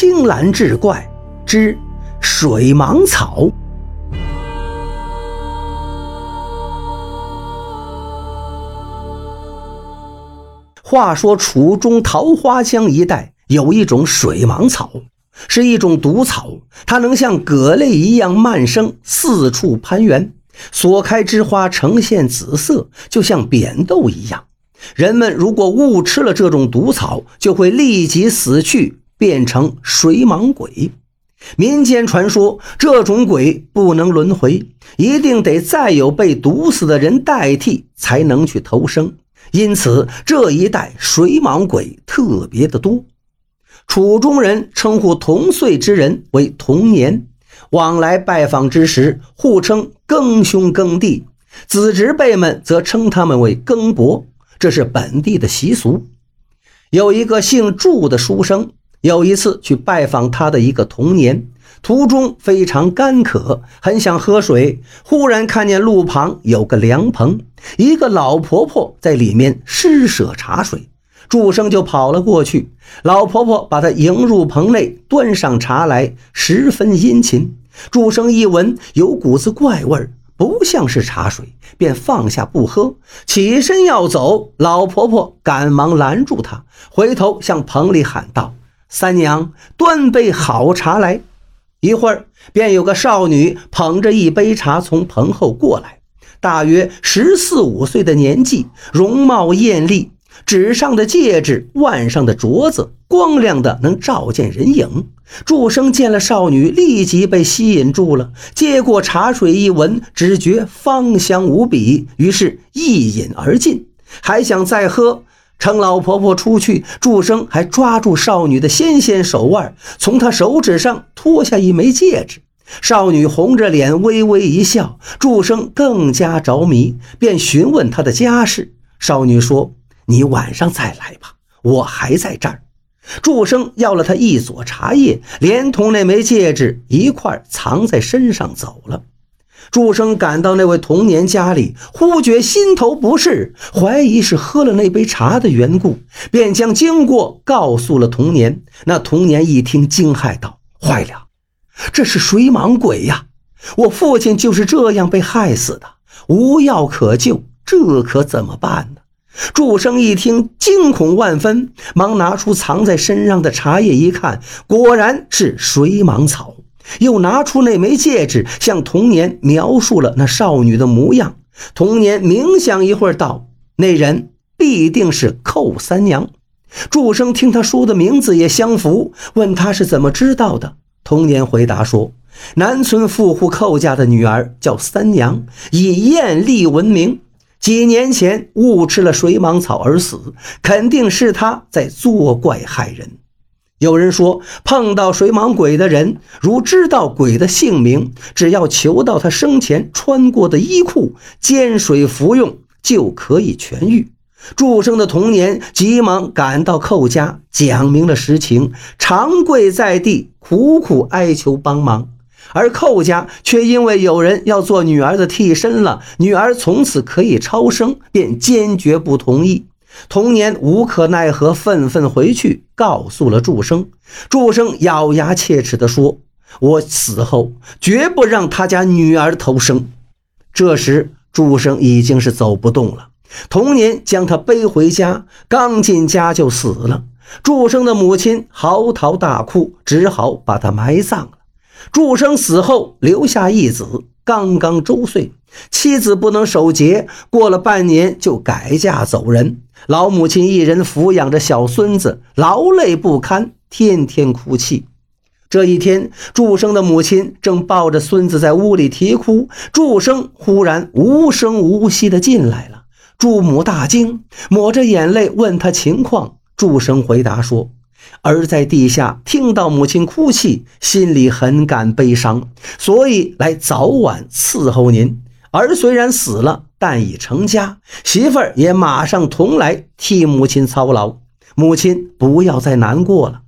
青蓝志怪之水芒草。话说楚中桃花江一带有一种水芒草，是一种毒草，它能像葛类一样蔓生，四处攀援，所开之花呈现紫色，就像扁豆一样。人们如果误吃了这种毒草，就会立即死去，变成水蟒鬼。民间传说，这种鬼不能轮回，一定得再有被毒死的人代替，才能去投生。因此，这一带水蟒鬼特别的多。楚中人称呼同岁之人为同年，往来拜访之时，互称庚兄庚弟；子侄辈们则称他们为庚伯。这是本地的习俗。有一个姓祝的书生，有一次去拜访他的一个童年，途中非常干渴，很想喝水。忽然看见路旁有个凉棚，一个老婆婆在里面施舍茶水，祝生就跑了过去。老婆婆把他迎入棚内，端上茶来，十分殷勤。祝生一闻，有股子怪味儿。不像是茶水，便放下不喝，起身要走。老婆婆赶忙拦住他，回头向棚里喊道：“三娘，端杯好茶来。”一会儿，便有个少女捧着一杯茶从棚后过来，大约十四五岁的年纪，容貌艳丽。指上的戒指，腕上的镯子，光亮的能照见人影。祝生见了少女，立即被吸引住了。接过茶水一闻，只觉芳香无比，于是一饮而尽，还想再喝。趁老婆婆出去，祝生还抓住少女的纤纤手腕，从她手指上脱下一枚戒指。少女红着脸，微微一笑。祝生更加着迷，便询问她的家事。少女说。你晚上再来吧，我还在这儿。祝生要了她一撮茶叶，连同那枚戒指一块藏在身上走了。祝生赶到那位童年家里，忽觉心头不适，怀疑是喝了那杯茶的缘故，便将经过告诉了童年。那童年一听，惊骇道：“坏了，这是水蟒鬼呀！我父亲就是这样被害死的，无药可救，这可怎么办呢？”祝生一听，惊恐万分，忙拿出藏在身上的茶叶一看，果然是水蟒草。又拿出那枚戒指，向童年描述了那少女的模样。童年冥想一会儿，道：“那人必定是寇三娘。”祝生听他说的名字也相符，问他是怎么知道的。童年回答说：“南村富户寇家的女儿叫三娘，以艳丽闻名。”几年前误吃了水蟒草而死，肯定是他在作怪害人。有人说，碰到水蟒鬼的人，如知道鬼的姓名，只要求到他生前穿过的衣裤，煎水服用就可以痊愈。祝生的童年急忙赶到寇家，讲明了实情，长跪在地，苦苦哀求帮忙。而寇家却因为有人要做女儿的替身了，女儿从此可以超生，便坚决不同意。童年无可奈何，愤愤回去告诉了祝生。祝生咬牙切齿地说：“我死后绝不让他家女儿投生。”这时祝生已经是走不动了，童年将他背回家，刚进家就死了。祝生的母亲嚎啕大哭，只好把他埋葬了。祝生死后留下一子，刚刚周岁，妻子不能守节，过了半年就改嫁走人。老母亲一人抚养着小孙子，劳累不堪，天天哭泣。这一天，祝生的母亲正抱着孙子在屋里啼哭，祝生忽然无声无息地进来了。祝母大惊，抹着眼泪问他情况。祝生回答说。儿在地下听到母亲哭泣，心里很感悲伤，所以来早晚伺候您。儿虽然死了，但已成家，媳妇儿也马上同来替母亲操劳。母亲不要再难过了。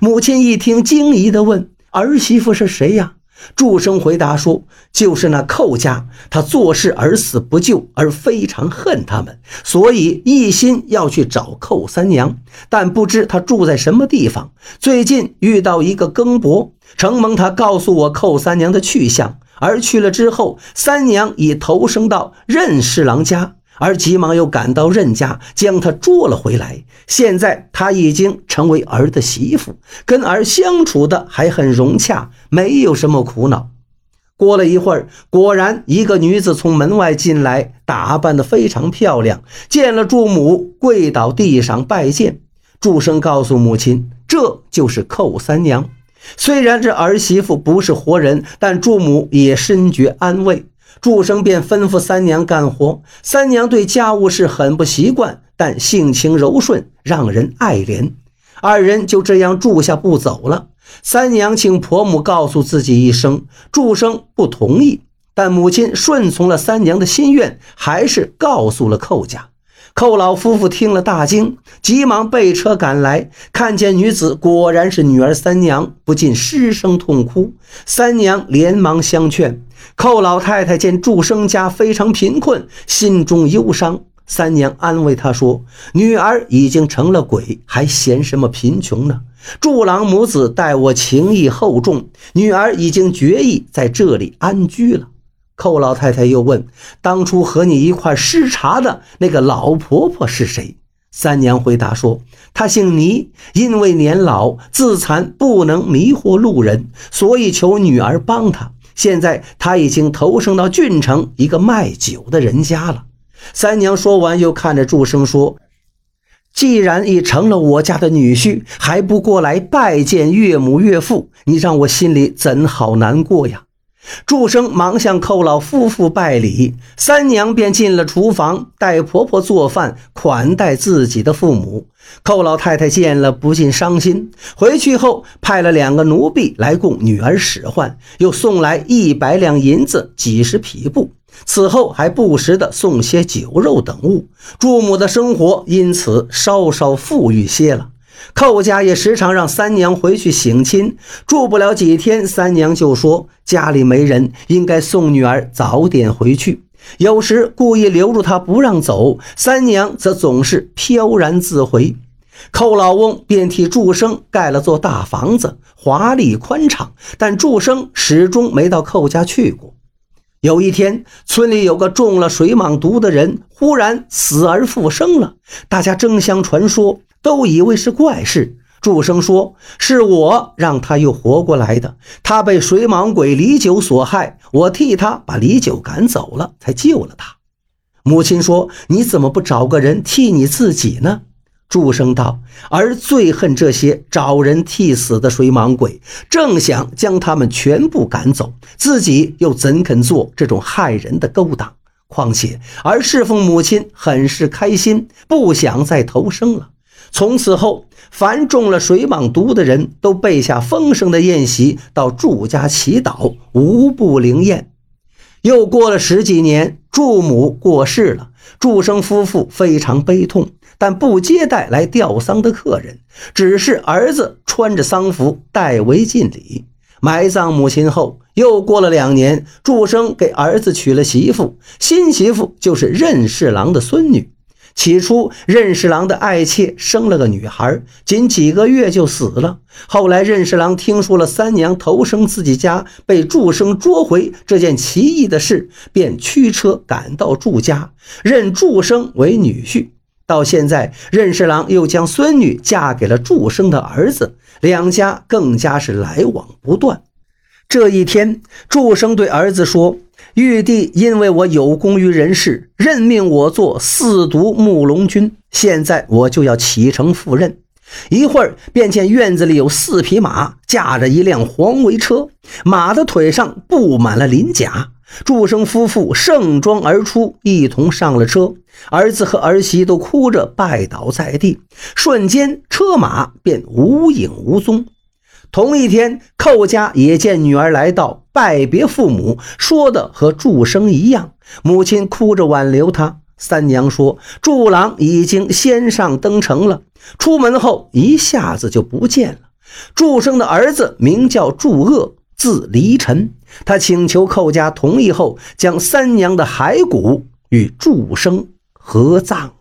母亲一听，惊疑地问：“儿媳妇是谁呀？”祝生回答说：“就是那寇家，他做事而死不救，而非常恨他们，所以一心要去找寇三娘。但不知他住在什么地方。最近遇到一个更伯，承蒙他告诉我寇三娘的去向，而去了之后，三娘已投生到任侍郎家。”而急忙又赶到任家，将她捉了回来。现在她已经成为儿的媳妇，跟儿相处的还很融洽，没有什么苦恼。过了一会儿，果然一个女子从门外进来，打扮得非常漂亮。见了祝母，跪倒地上拜见。祝生告诉母亲，这就是寇三娘。虽然这儿媳妇不是活人，但祝母也深觉安慰。祝生便吩咐三娘干活。三娘对家务事很不习惯，但性情柔顺，让人爱怜。二人就这样住下不走了。三娘请婆母告诉自己一声，祝生不同意，但母亲顺从了三娘的心愿，还是告诉了寇家。寇老夫妇听了大惊，急忙备车赶来，看见女子果然是女儿三娘，不禁失声痛哭。三娘连忙相劝。寇老太太见祝生家非常贫困，心中忧伤。三娘安慰她说：“女儿已经成了鬼，还嫌什么贫穷呢？祝郎母子待我情义厚重，女儿已经决意在这里安居了。”寇老太太又问：“当初和你一块施茶的那个老婆婆是谁？”三娘回答说：“她姓倪，因为年老自残，不能迷惑路人，所以求女儿帮她。”现在她已经投生到郡城一个卖酒的人家了。三娘说完，又看着祝生说：“既然已成了我家的女婿，还不过来拜见岳母岳父，你让我心里怎好难过呀？”祝生忙向寇老夫妇拜礼，三娘便进了厨房，带婆婆做饭款待自己的父母。寇老太太见了，不禁伤心。回去后，派了两个奴婢来供女儿使唤，又送来一百两银子、几十匹布。此后还不时的送些酒肉等物。祝母的生活因此稍稍富裕些了。寇家也时常让三娘回去省亲，住不了几天，三娘就说家里没人，应该送女儿早点回去。有时故意留住她不让走，三娘则总是飘然自回。寇老翁便替祝生盖了座大房子，华丽宽敞，但祝生始终没到寇家去过。有一天，村里有个中了水蟒毒的人，忽然死而复生了，大家争相传说。都以为是怪事。祝生说：“是我让他又活过来的。他被水蟒鬼李九所害，我替他把李九赶走了，才救了他。”母亲说：“你怎么不找个人替你自己呢？”祝生道：“儿最恨这些找人替死的水蟒鬼，正想将他们全部赶走，自己又怎肯做这种害人的勾当？况且儿侍奉母亲很是开心，不想再投生了。”从此后，凡中了水蟒毒的人都备下丰盛的宴席，到祝家祈祷，无不灵验。又过了十几年，祝母过世了，祝生夫妇非常悲痛，但不接待来吊丧的客人，只是儿子穿着丧服代为尽礼。埋葬母亲后，又过了两年，祝生给儿子娶了媳妇，新媳妇就是任侍郎的孙女。起初，任侍郎的爱妾生了个女孩，仅几个月就死了。后来，任侍郎听说了三娘投生自己家被祝生捉回这件奇异的事，便驱车赶到祝家，认祝生为女婿。到现在，任侍郎又将孙女嫁给了祝生的儿子，两家更加是来往不断。这一天，祝生对儿子说。玉帝因为我有功于人世，任命我做四毒木龙君。现在我就要启程赴任。一会儿便见院子里有四匹马，驾着一辆黄围车，马的腿上布满了鳞甲。祝生夫妇盛装而出，一同上了车。儿子和儿媳都哭着拜倒在地，瞬间车马便无影无踪。同一天，寇家也见女儿来到，拜别父母，说的和祝生一样。母亲哭着挽留他。三娘说：“祝郎已经先上登城了，出门后一下子就不见了。”祝生的儿子名叫祝鄂，字离尘。他请求寇家同意后，将三娘的骸骨与祝生合葬。